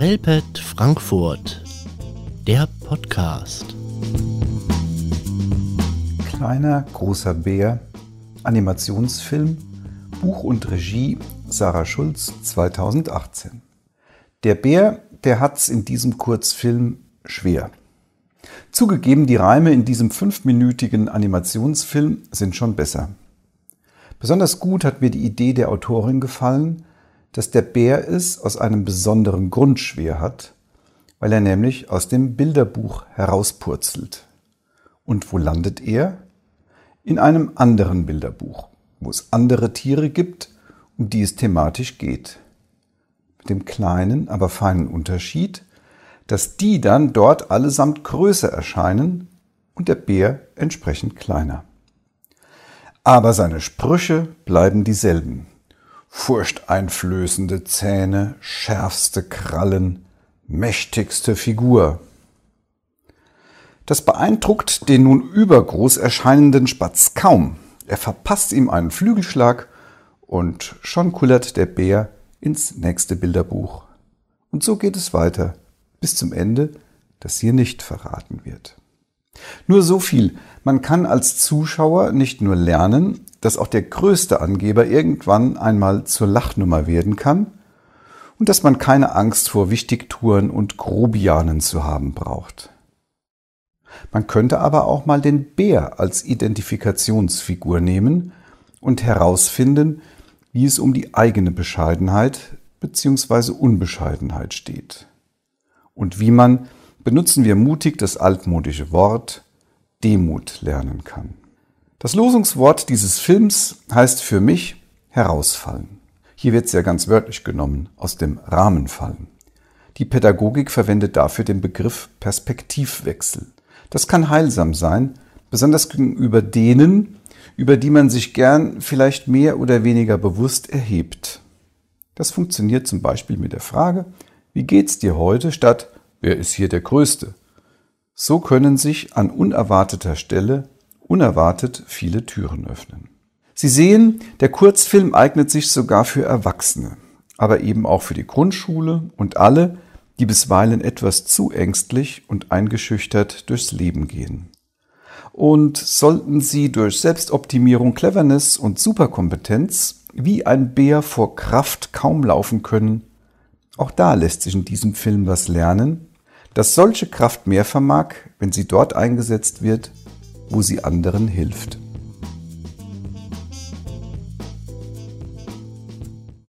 Relpet Frankfurt, der Podcast. Kleiner großer Bär, Animationsfilm, Buch und Regie Sarah Schulz 2018. Der Bär, der hat's in diesem Kurzfilm schwer. Zugegeben, die Reime in diesem fünfminütigen Animationsfilm sind schon besser. Besonders gut hat mir die Idee der Autorin gefallen, dass der Bär es aus einem besonderen Grund schwer hat, weil er nämlich aus dem Bilderbuch herauspurzelt. Und wo landet er? In einem anderen Bilderbuch, wo es andere Tiere gibt, um die es thematisch geht. Mit dem kleinen, aber feinen Unterschied, dass die dann dort allesamt größer erscheinen und der Bär entsprechend kleiner. Aber seine Sprüche bleiben dieselben furchteinflößende Zähne, schärfste Krallen, mächtigste Figur. Das beeindruckt den nun übergroß erscheinenden Spatz kaum. Er verpasst ihm einen Flügelschlag und schon kullert der Bär ins nächste Bilderbuch. Und so geht es weiter bis zum Ende, das hier nicht verraten wird. Nur so viel, man kann als Zuschauer nicht nur lernen, dass auch der größte Angeber irgendwann einmal zur Lachnummer werden kann und dass man keine Angst vor Wichtigtouren und Grobianen zu haben braucht. Man könnte aber auch mal den Bär als Identifikationsfigur nehmen und herausfinden, wie es um die eigene Bescheidenheit bzw. Unbescheidenheit steht. Und wie man, benutzen wir mutig das altmodische Wort, Demut lernen kann. Das Losungswort dieses Films heißt für mich herausfallen. Hier wird es ja ganz wörtlich genommen, aus dem Rahmen fallen. Die Pädagogik verwendet dafür den Begriff Perspektivwechsel. Das kann heilsam sein, besonders gegenüber denen, über die man sich gern vielleicht mehr oder weniger bewusst erhebt. Das funktioniert zum Beispiel mit der Frage, wie geht's dir heute statt wer ist hier der Größte? So können sich an unerwarteter Stelle unerwartet viele Türen öffnen. Sie sehen, der Kurzfilm eignet sich sogar für Erwachsene, aber eben auch für die Grundschule und alle, die bisweilen etwas zu ängstlich und eingeschüchtert durchs Leben gehen. Und sollten Sie durch Selbstoptimierung, Cleverness und Superkompetenz wie ein Bär vor Kraft kaum laufen können, auch da lässt sich in diesem Film was lernen, dass solche Kraft mehr vermag, wenn sie dort eingesetzt wird, wo sie anderen hilft.